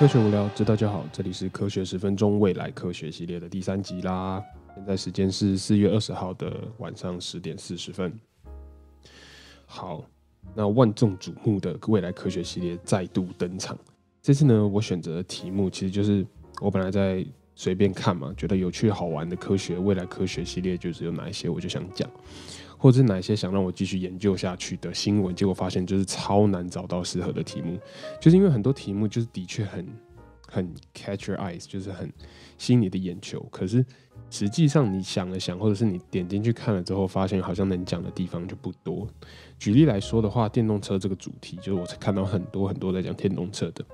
科学无聊，知道就好。这里是科学十分钟未来科学系列的第三集啦。现在时间是四月二十号的晚上十点四十分。好，那万众瞩目的未来科学系列再度登场。这次呢，我选择的题目其实就是我本来在随便看嘛，觉得有趣好玩的科学未来科学系列就是有哪一些，我就想讲。或者是哪些想让我继续研究下去的新闻，结果发现就是超难找到适合的题目，就是因为很多题目就是的确很很 catch your eyes，就是很吸引你的眼球，可是实际上你想了想，或者是你点进去看了之后，发现好像能讲的地方就不多。举例来说的话，电动车这个主题，就是我看到很多很多在讲电动车的。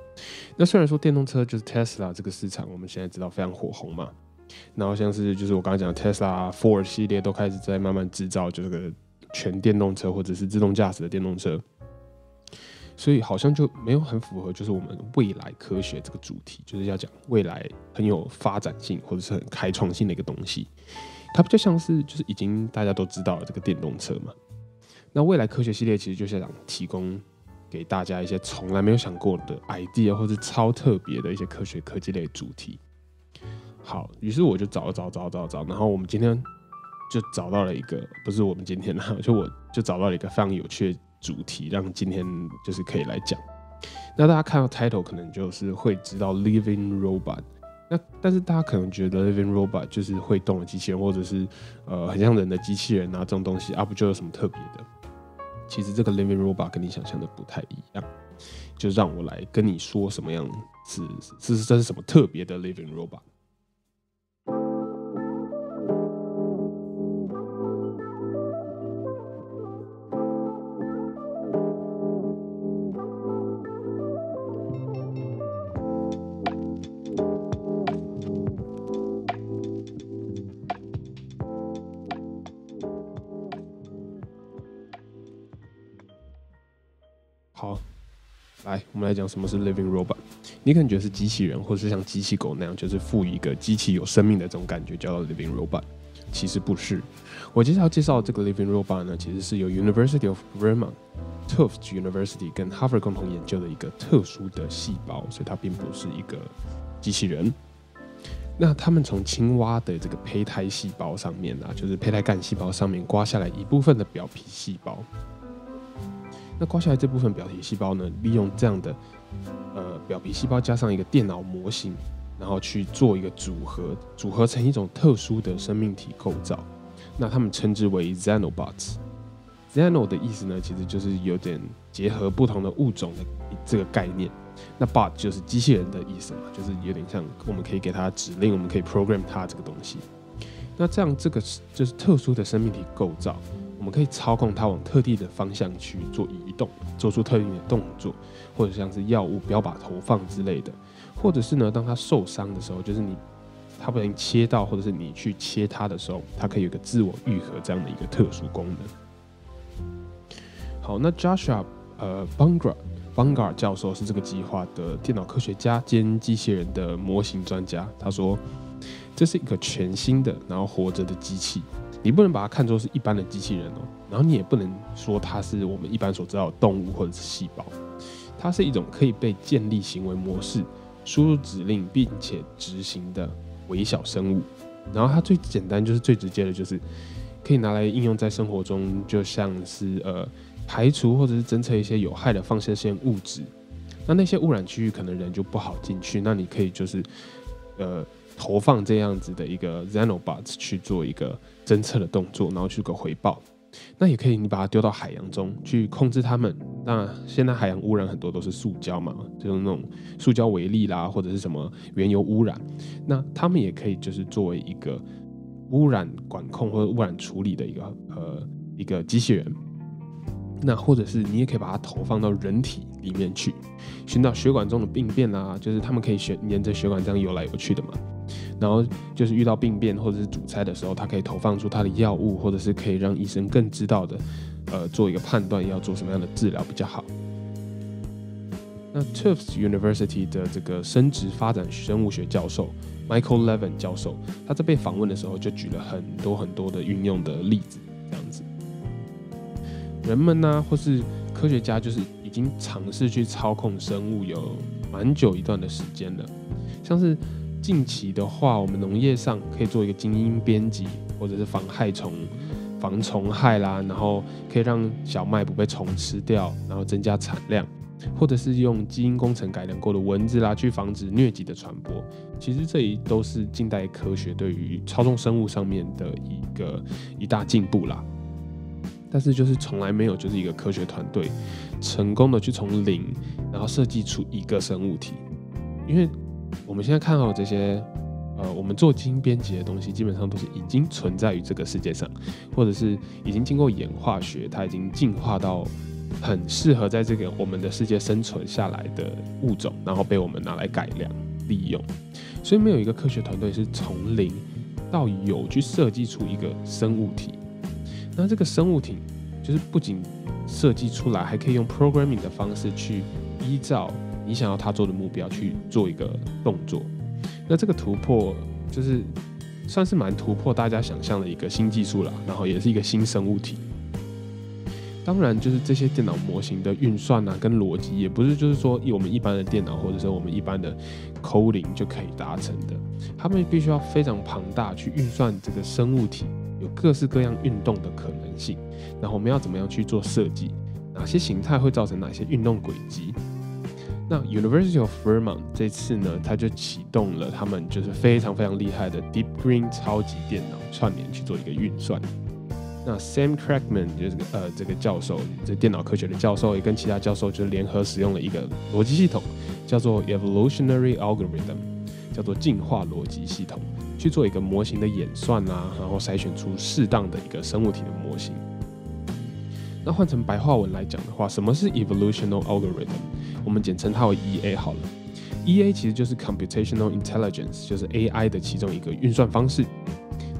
那虽然说电动车就是 Tesla 这个市场，我们现在知道非常火红嘛。然后像是就是我刚刚讲的 Tesla、Four 系列都开始在慢慢制造，就这个全电动车或者是自动驾驶的电动车，所以好像就没有很符合就是我们未来科学这个主题，就是要讲未来很有发展性或者是很开创性的一个东西。它比较像是就是已经大家都知道了这个电动车嘛。那未来科学系列其实就是想提供给大家一些从来没有想过的 idea 或者超特别的一些科学科技类主题。好，于是我就找找找找找，然后我们今天就找到了一个，不是我们今天啦，就我就找到了一个非常有趣的主题，让今天就是可以来讲。那大家看到 title 可能就是会知道 living robot，那但是大家可能觉得 living robot 就是会动的机器人，或者是呃很像人的机器人啊这种东西啊，不就有什么特别的？其实这个 living robot 跟你想象的不太一样，就让我来跟你说什么样是是这是什么特别的 living robot。好，来，我们来讲什么是 living robot。你可能觉得是机器人，或者是像机器狗那样，就是赋予一个机器有生命的这种感觉，叫做 living robot。其实不是。我接下来介绍这个 living robot 呢，其实是由 University of Vermont、Tufts University 跟 haver 共同研究的一个特殊的细胞，所以它并不是一个机器人。那他们从青蛙的这个胚胎细胞上面啊，就是胚胎干细胞上面刮下来一部分的表皮细胞。那刮下来这部分表皮细胞呢，利用这样的呃表皮细胞加上一个电脑模型，然后去做一个组合，组合成一种特殊的生命体构造。那他们称之为 xenobots。xeno 的意思呢，其实就是有点结合不同的物种的这个概念。那 bot 就是机器人的意思嘛，就是有点像我们可以给它指令，我们可以 program 它这个东西。那这样这个就是特殊的生命体构造。我们可以操控它往特定的方向去做移动，做出特定的动作，或者像是药物标靶投放之类的，或者是呢，当它受伤的时候，就是你它不能切到，或者是你去切它的时候，它可以有个自我愈合这样的一个特殊功能。好，那 Joshua 呃 Bungar Bungar 教授是这个计划的电脑科学家兼机器人的模型专家，他说这是一个全新的然后活着的机器。你不能把它看作是一般的机器人哦，然后你也不能说它是我们一般所知道的动物或者是细胞，它是一种可以被建立行为模式、输入指令并且执行的微小生物。然后它最简单就是最直接的，就是可以拿来应用在生活中，就像是呃排除或者是侦测一些有害的放射性物质。那那些污染区域可能人就不好进去，那你可以就是呃。投放这样子的一个 xenobots 去做一个侦测的动作，然后去个回报。那也可以，你把它丢到海洋中去控制它们。那现在海洋污染很多都是塑胶嘛，就是那种塑胶微粒啦，或者是什么原油污染。那他们也可以就是作为一个污染管控或者污染处理的一个呃一个机器人。那或者是你也可以把它投放到人体里面去，寻找血管中的病变啊，就是他们可以沿沿着血管这样游来游去的嘛。然后就是遇到病变或者是阻塞的时候，它可以投放出它的药物，或者是可以让医生更知道的，呃，做一个判断要做什么样的治疗比较好。那 Tufts University 的这个生殖发展生物学教授 Michael Levin 教授，他在被访问的时候就举了很多很多的运用的例子，这样子。人们呢，或是科学家，就是已经尝试去操控生物有蛮久一段的时间了。像是近期的话，我们农业上可以做一个基因编辑，或者是防害虫、防虫害啦，然后可以让小麦不被虫吃掉，然后增加产量。或者是用基因工程改良过的蚊子啦，去防止疟疾的传播。其实这一都是近代科学对于操纵生物上面的一个一大进步啦。但是就是从来没有就是一个科学团队成功的去从零，然后设计出一个生物体。因为我们现在看到这些，呃，我们做基因编辑的东西，基本上都是已经存在于这个世界上，或者是已经经过演化学，它已经进化到。很适合在这个我们的世界生存下来的物种，然后被我们拿来改良利用。所以没有一个科学团队是从零到有去设计出一个生物体。那这个生物体就是不仅设计出来，还可以用 programming 的方式去依照你想要他做的目标去做一个动作。那这个突破就是算是蛮突破大家想象的一个新技术了，然后也是一个新生物体。当然，就是这些电脑模型的运算啊，跟逻辑也不是就是说以我们一般的电脑或者说我们一般的 Coing 就可以达成的。他们必须要非常庞大去运算这个生物体有各式各样运动的可能性，然后我们要怎么样去做设计，哪些形态会造成哪些运动轨迹。那 University of Vermont 这次呢，它就启动了他们就是非常非常厉害的 Deep Green 超级电脑串联去做一个运算。那 Sam Crackman 就是呃这个教授，这电脑科学的教授，也跟其他教授就联合使用了一个逻辑系统，叫做 Evolutionary Algorithm，叫做进化逻辑系统，去做一个模型的演算啊，然后筛选出适当的一个生物体的模型。那换成白话文来讲的话，什么是 Evolutional Algorithm？我们简称它为 EA 好了。EA 其实就是 Computational Intelligence，就是 AI 的其中一个运算方式。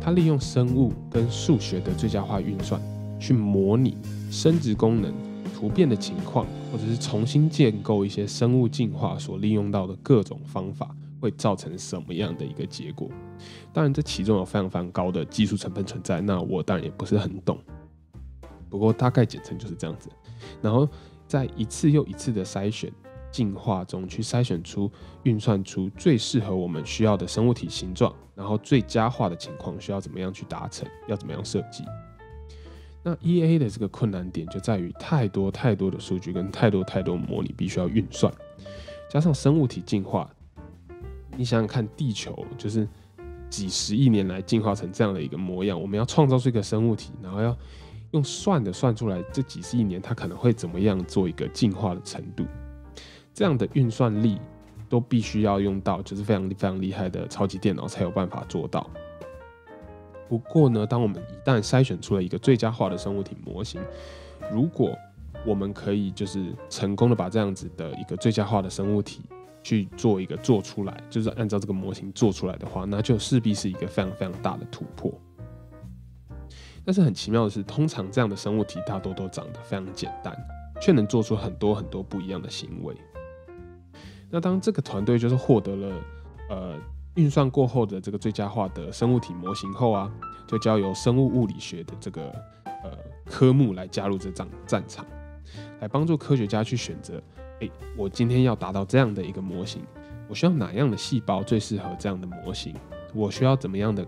它利用生物跟数学的最佳化运算，去模拟生殖功能、突变的情况，或者是重新建构一些生物进化所利用到的各种方法，会造成什么样的一个结果？当然，这其中有非常非常高的技术成分存在，那我当然也不是很懂。不过大概简称就是这样子。然后在一次又一次的筛选。进化中去筛选出、运算出最适合我们需要的生物体形状，然后最佳化的情况需要怎么样去达成？要怎么样设计？那 E A 的这个困难点就在于太多太多的数据跟太多太多模拟必须要运算，加上生物体进化，你想想看，地球就是几十亿年来进化成这样的一个模样，我们要创造出一个生物体，然后要用算的算出来这几十亿年它可能会怎么样做一个进化的程度。这样的运算力都必须要用到，就是非常非常厉害的超级电脑才有办法做到。不过呢，当我们一旦筛选出了一个最佳化的生物体模型，如果我们可以就是成功的把这样子的一个最佳化的生物体去做一个做出来，就是按照这个模型做出来的话，那就势必是一个非常非常大的突破。但是很奇妙的是，通常这样的生物体大多都长得非常简单，却能做出很多很多不一样的行为。那当这个团队就是获得了呃运算过后的这个最佳化的生物体模型后啊，就交由生物物理学的这个呃科目来加入这场战场，来帮助科学家去选择，诶，我今天要达到这样的一个模型，我需要哪样的细胞最适合这样的模型？我需要怎么样的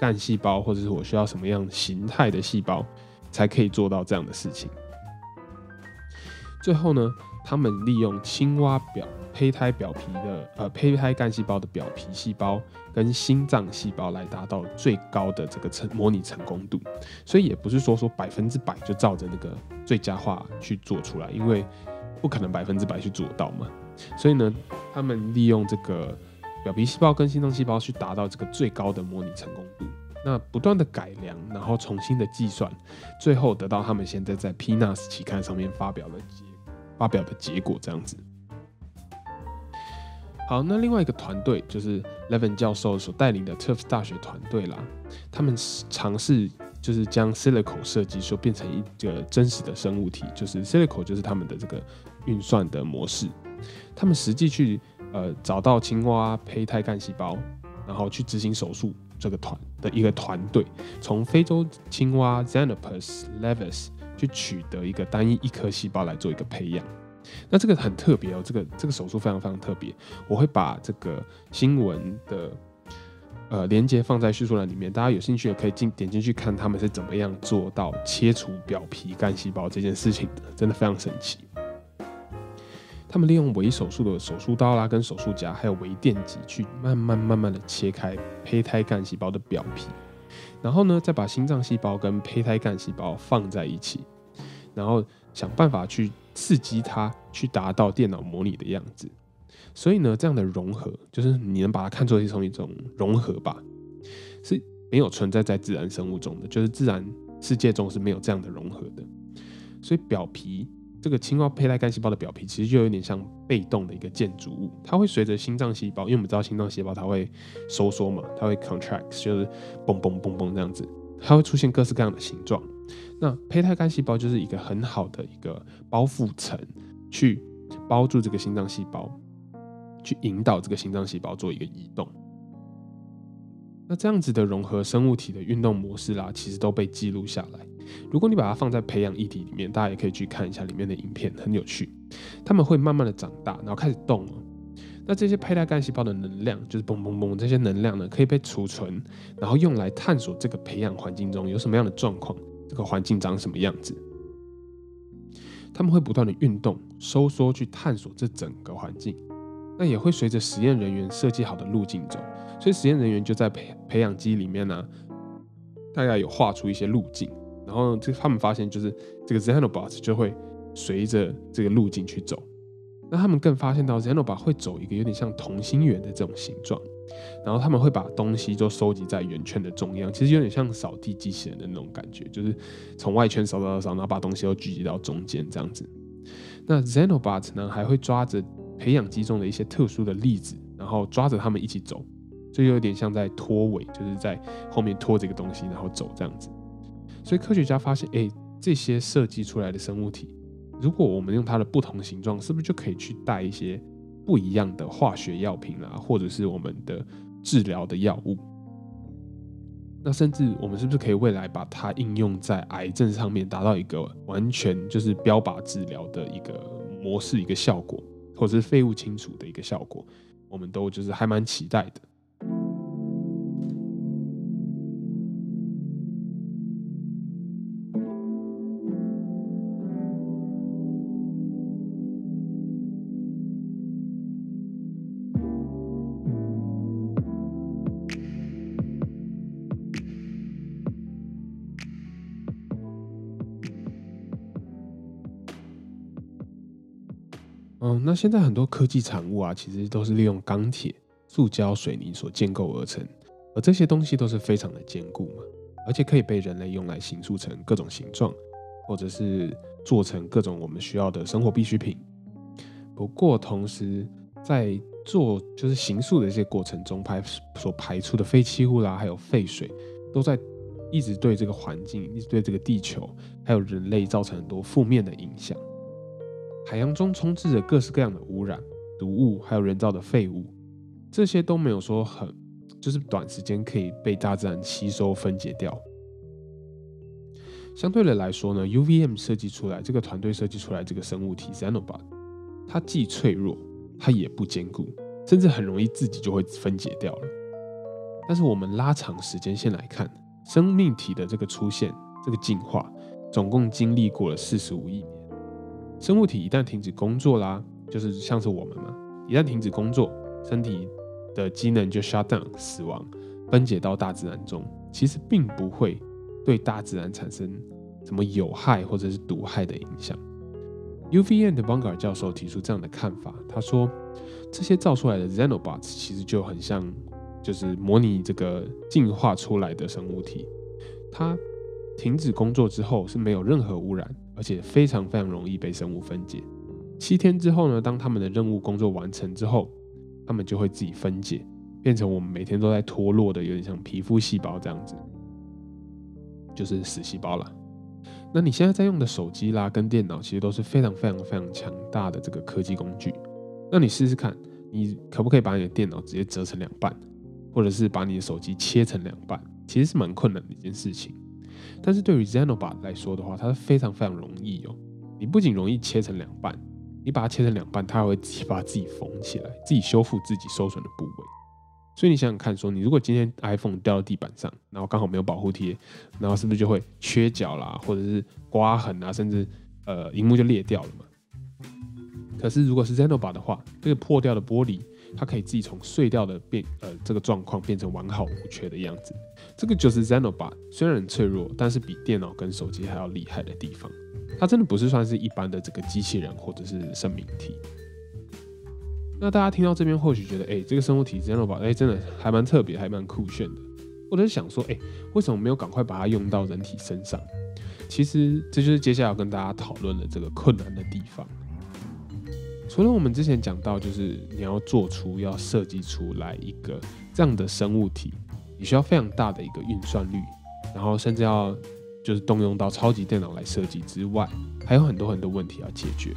干细胞，或者是我需要什么样形态的细胞，才可以做到这样的事情？最后呢，他们利用青蛙表。胚胎表皮的呃胚胎干细胞的表皮细胞跟心脏细胞来达到最高的这个成模拟成功度，所以也不是说说百分之百就照着那个最佳化去做出来，因为不可能百分之百去做到嘛。所以呢，他们利用这个表皮细胞跟心脏细胞去达到这个最高的模拟成功度，那不断的改良，然后重新的计算，最后得到他们现在在 PNAS 期刊上面发表的结发表的结果这样子。好，那另外一个团队就是 Levin 教授所带领的 Tufts 大学团队啦。他们尝试就是将 Silico 设计说变成一个真实的生物体，就是 Silico 就是他们的这个运算的模式。他们实际去呃找到青蛙胚胎干细胞，然后去执行手术。这个团的一个团队从非洲青蛙 Xenopus levis 去取得一个单一一颗细胞来做一个培养。那这个很特别哦，这个这个手术非常非常特别。我会把这个新闻的呃连接放在叙述栏里面，大家有兴趣也可以进点进去看他们是怎么样做到切除表皮干细胞这件事情的，真的非常神奇。他们利用微手术的手术刀啦、跟手术夹，还有微电极，去慢慢慢慢的切开胚胎干细胞的表皮，然后呢，再把心脏细胞跟胚胎干细胞放在一起，然后想办法去刺激它，去达到电脑模拟的样子。所以呢，这样的融合，就是你能把它看作是从一种融合吧，是没有存在在自然生物中的，就是自然世界中是没有这样的融合的。所以表皮。这个青蛙胚胎干细胞的表皮其实就有点像被动的一个建筑物，它会随着心脏细胞，因为我们知道心脏细胞它会收缩嘛，它会 contract，就是嘣嘣嘣嘣这样子，它会出现各式各样的形状。那胚胎干细胞就是一个很好的一个包覆层，去包住这个心脏细胞，去引导这个心脏细胞做一个移动。那这样子的融合生物体的运动模式啦，其实都被记录下来。如果你把它放在培养议题里面，大家也可以去看一下里面的影片，很有趣。他们会慢慢的长大，然后开始动了。那这些胚胎干细胞的能量，就是嘣嘣嘣，这些能量呢，可以被储存，然后用来探索这个培养环境中有什么样的状况，这个环境长什么样子。他们会不断的运动、收缩，去探索这整个环境。那也会随着实验人员设计好的路径走，所以实验人员就在培培养基里面呢，大概有画出一些路径。然后这他们发现，就是这个 Xenobot 就会随着这个路径去走。那他们更发现到 Xenobot 会走一个有点像同心圆的这种形状。然后他们会把东西都收集在圆圈的中央，其实有点像扫地机器人的那种感觉，就是从外圈扫扫扫，然后把东西都聚集到中间这样子。那 Xenobot 呢，还会抓着培养基中的一些特殊的粒子，然后抓着它们一起走，就有点像在拖尾，就是在后面拖这个东西，然后走这样子。所以科学家发现，哎，这些设计出来的生物体，如果我们用它的不同形状，是不是就可以去带一些不一样的化学药品啦，或者是我们的治疗的药物？那甚至我们是不是可以未来把它应用在癌症上面，达到一个完全就是标靶治疗的一个模式、一个效果，或者是废物清除的一个效果？我们都就是还蛮期待的。嗯，那现在很多科技产物啊，其实都是利用钢铁、塑胶、水泥所建构而成，而这些东西都是非常的坚固嘛，而且可以被人类用来形塑成各种形状，或者是做成各种我们需要的生活必需品。不过，同时在做就是形塑的这些过程中排所排出的废弃物啦，还有废水，都在一直对这个环境、一直对这个地球还有人类造成很多负面的影响。海洋中充斥着各式各样的污染、毒物，还有人造的废物，这些都没有说很，就是短时间可以被大自然吸收分解掉。相对的来说呢，UVM 设计出来这个团队设计出来这个生物体 Xenobot，它既脆弱，它也不坚固，甚至很容易自己就会分解掉了。但是我们拉长时间线来看，生命体的这个出现、这个进化，总共经历过了四十五亿年。生物体一旦停止工作啦，就是像是我们嘛，一旦停止工作，身体的机能就 shut down 死亡，分解到大自然中，其实并不会对大自然产生什么有害或者是毒害的影响。UVN 的 Bungar 教授提出这样的看法，他说这些造出来的 Xenobots 其实就很像，就是模拟这个进化出来的生物体，它停止工作之后是没有任何污染。而且非常非常容易被生物分解。七天之后呢，当他们的任务工作完成之后，他们就会自己分解，变成我们每天都在脱落的，有点像皮肤细胞这样子，就是死细胞了。那你现在在用的手机啦，跟电脑其实都是非常非常非常强大的这个科技工具。那你试试看，你可不可以把你的电脑直接折成两半，或者是把你的手机切成两半？其实是蛮困难的一件事情。但是对于 Zenoba 来说的话，它是非常非常容易哦。你不仅容易切成两半，你把它切成两半，它还会自己把自己缝起来，自己修复自己受损的部位。所以你想想看，说你如果今天 iPhone 掉到地板上，然后刚好没有保护贴，然后是不是就会缺角啦，或者是刮痕啊，甚至呃，荧幕就裂掉了嘛？可是如果是 Zenoba 的话，这个破掉的玻璃，它可以自己从碎掉的变呃这个状况变成完好无缺的样子。这个就是 Zenobar，虽然很脆弱，但是比电脑跟手机还要厉害的地方。它真的不是算是一般的这个机器人或者是生命体。那大家听到这边或许觉得，哎，这个生物体 Zenobar，哎，真的还蛮特别，还蛮酷炫的。或者是想说，哎，为什么没有赶快把它用到人体身上？其实这就是接下来要跟大家讨论的这个困难的地方。除了我们之前讲到，就是你要做出、要设计出来一个这样的生物体。你需要非常大的一个运算率，然后甚至要就是动用到超级电脑来设计之外，还有很多很多问题要解决。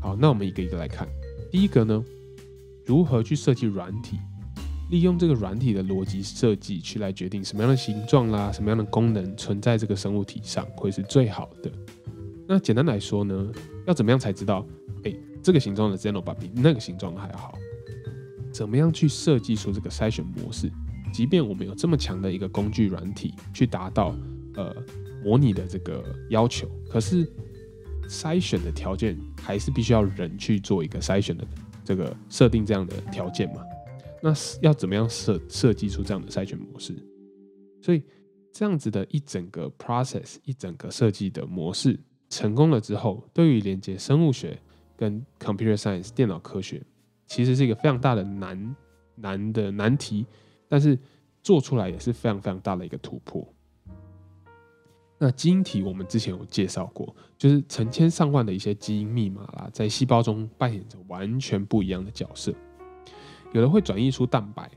好，那我们一个一个来看。第一个呢，如何去设计软体，利用这个软体的逻辑设计去来决定什么样的形状啦、什么样的功能存在这个生物体上会是最好的。那简单来说呢，要怎么样才知道，这个形状的 Zenoba 比那个形状的还要好？怎么样去设计出这个筛选模式？即便我们有这么强的一个工具软体去达到呃模拟的这个要求，可是筛选的条件还是必须要人去做一个筛选的这个设定这样的条件嘛？那要怎么样设设计出这样的筛选模式？所以这样子的一整个 process 一整个设计的模式成功了之后，对于连接生物学跟 computer science 电脑科学，其实是一个非常大的难难的难题。但是做出来也是非常非常大的一个突破。那基因体我们之前有介绍过，就是成千上万的一些基因密码啦，在细胞中扮演着完全不一样的角色。有的会转移出蛋白，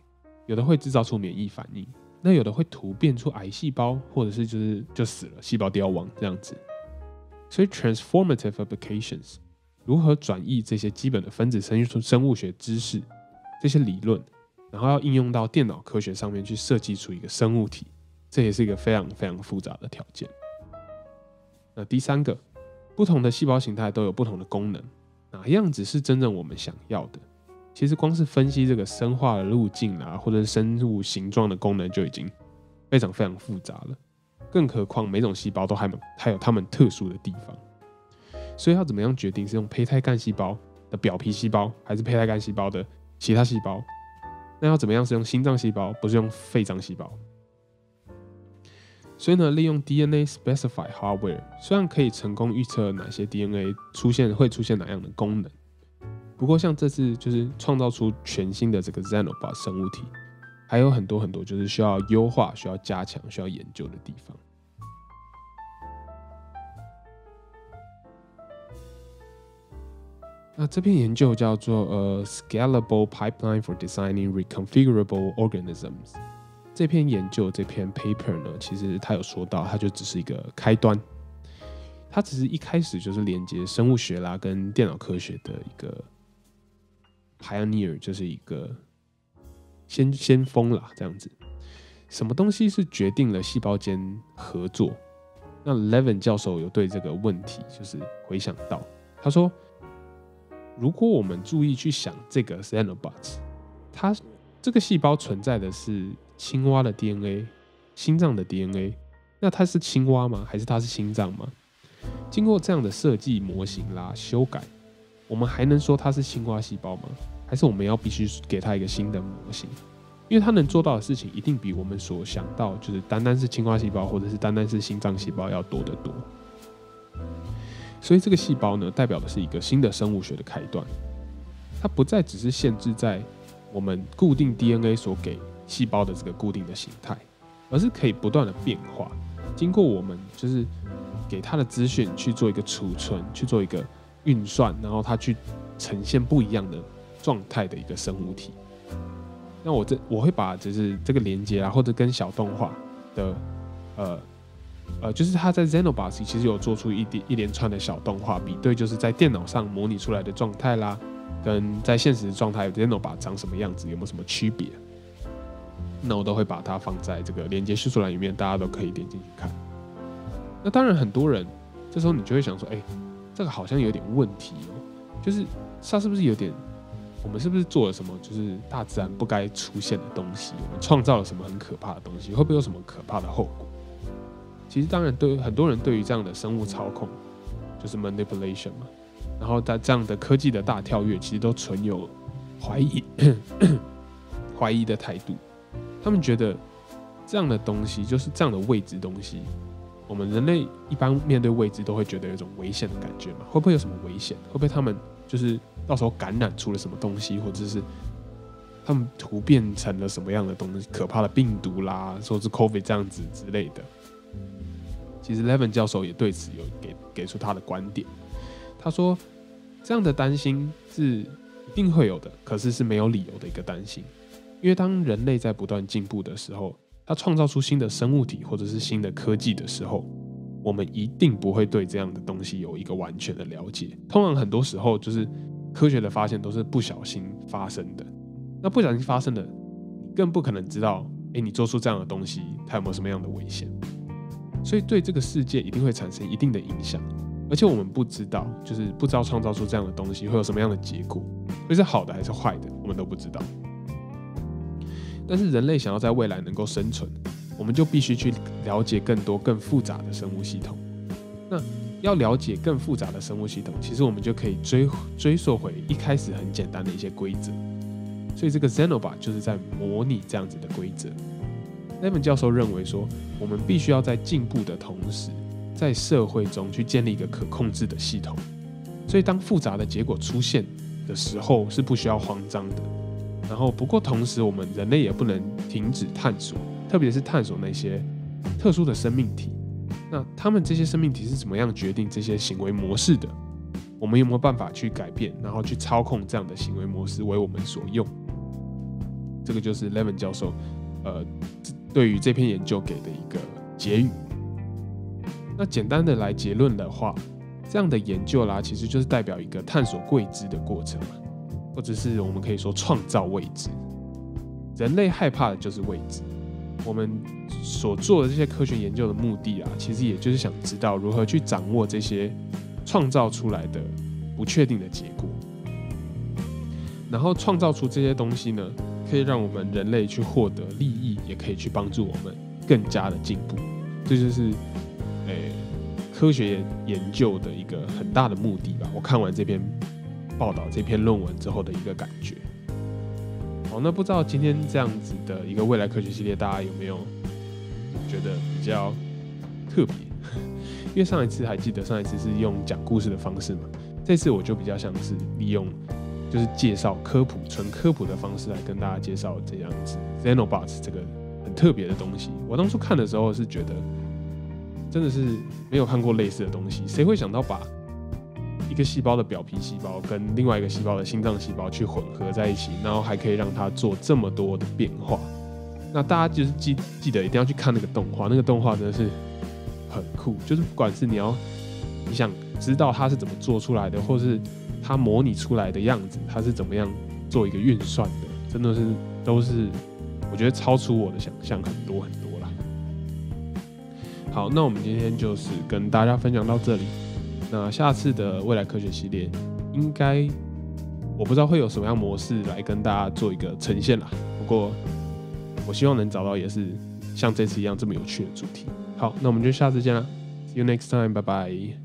有的会制造出免疫反应，那有的会突变出癌细胞，或者是就是就死了，细胞凋亡这样子。所以 transformative applications 如何转译这些基本的分子生生物学知识，这些理论。然后要应用到电脑科学上面去设计出一个生物体，这也是一个非常非常复杂的条件。那第三个，不同的细胞形态都有不同的功能，哪样子是真正我们想要的？其实光是分析这个生化的路径啊，或者生物形状的功能就已经非常非常复杂了，更何况每种细胞都还还有它们特殊的地方。所以要怎么样决定是用胚胎干细胞的表皮细胞，还是胚胎干细胞的其他细胞？那要怎么样是用心脏细胞，不是用肺脏细胞？所以呢，利用 DNA specify hardware，虽然可以成功预测哪些 DNA 出现会出现哪样的功能，不过像这次就是创造出全新的这个 Xenobar 生物体，还有很多很多就是需要优化、需要加强、需要研究的地方。那这篇研究叫做呃 Scalable Pipeline for Designing Reconfigurable Organisms。这篇研究这篇 paper 呢，其实它有说到，它就只是一个开端，它只是一开始就是连接生物学啦跟电脑科学的一个 pioneer，就是一个先先锋啦这样子。什么东西是决定了细胞间合作？那 Levin 教授有对这个问题就是回想到，他说。如果我们注意去想这个 xenobots，它这个细胞存在的是青蛙的 DNA，心脏的 DNA，那它是青蛙吗？还是它是心脏吗？经过这样的设计模型啦修改，我们还能说它是青蛙细胞吗？还是我们要必须给它一个新的模型？因为它能做到的事情一定比我们所想到就是单单是青蛙细胞或者是单单是心脏细胞要多得多。所以这个细胞呢，代表的是一个新的生物学的开端，它不再只是限制在我们固定 DNA 所给细胞的这个固定的形态，而是可以不断的变化，经过我们就是给它的资讯去做一个储存，去做一个运算，然后它去呈现不一样的状态的一个生物体。那我这我会把就是这个连接啊，或者跟小动画的呃。呃，就是他在 Xenobar 其实有做出一点一连串的小动画，比对就是在电脑上模拟出来的状态啦，跟在现实状态 Xenobar 长什么样子，有没有什么区别？那我都会把它放在这个连接叙述栏里面，大家都可以点进去看。那当然，很多人这时候你就会想说，哎，这个好像有点问题哦。就是它是不是有点，我们是不是做了什么就是大自然不该出现的东西？我们创造了什么很可怕的东西？会不会有什么可怕的后果？其实当然，对很多人对于这样的生物操控，就是 manipulation 嘛，然后在这样的科技的大跳跃，其实都存有怀疑 怀疑的态度。他们觉得这样的东西，就是这样的未知东西。我们人类一般面对未知都会觉得有一种危险的感觉嘛？会不会有什么危险？会不会他们就是到时候感染出了什么东西，或者是他们突变成了什么样的东西？可怕的病毒啦，说是 COVID 这样子之类的。其实 Levin 教授也对此有给给出他的观点。他说，这样的担心是一定会有的，可是是没有理由的一个担心，因为当人类在不断进步的时候。它创造出新的生物体或者是新的科技的时候，我们一定不会对这样的东西有一个完全的了解。通常很多时候，就是科学的发现都是不小心发生的。那不小心发生的，你更不可能知道，哎，你做出这样的东西，它有没有什么样的危险？所以对这个世界一定会产生一定的影响。而且我们不知道，就是不知道创造出这样的东西会有什么样的结果，会是好的还是坏的，我们都不知道。但是人类想要在未来能够生存，我们就必须去了解更多更复杂的生物系统。那要了解更复杂的生物系统，其实我们就可以追追溯回一开始很简单的一些规则。所以这个 Xenobot 就是在模拟这样子的规则。那本教授认为说，我们必须要在进步的同时，在社会中去建立一个可控制的系统。所以当复杂的结果出现的时候，是不需要慌张的。然后，不过同时，我们人类也不能停止探索，特别是探索那些特殊的生命体。那他们这些生命体是怎么样决定这些行为模式的？我们有没有办法去改变，然后去操控这样的行为模式为我们所用？这个就是 Levin 教授，呃，对于这篇研究给的一个结语。那简单的来结论的话，这样的研究啦，其实就是代表一个探索未知的过程嘛。或者是我们可以说创造未知，人类害怕的就是未知。我们所做的这些科学研究的目的啊，其实也就是想知道如何去掌握这些创造出来的不确定的结果，然后创造出这些东西呢，可以让我们人类去获得利益，也可以去帮助我们更加的进步。这就是诶科学研究的一个很大的目的吧。我看完这篇。报道这篇论文之后的一个感觉。好，那不知道今天这样子的一个未来科学系列，大家有没有觉得比较特别？因为上一次还记得上一次是用讲故事的方式嘛，这次我就比较像是利用就是介绍科普、纯科普的方式来跟大家介绍这样子 Xenobots 这个很特别的东西。我当初看的时候是觉得真的是没有看过类似的东西，谁会想到把？一个细胞的表皮细胞跟另外一个细胞的心脏细胞去混合在一起，然后还可以让它做这么多的变化。那大家就是记记得一定要去看那个动画，那个动画真的是很酷。就是不管是你要你想知道它是怎么做出来的，或是它模拟出来的样子，它是怎么样做一个运算的，真的是都是我觉得超出我的想象很多很多啦。好，那我们今天就是跟大家分享到这里。那下次的未来科学系列，应该我不知道会有什么样模式来跟大家做一个呈现啦。不过我希望能找到也是像这次一样这么有趣的主题。好，那我们就下次见了，See you next time，拜拜。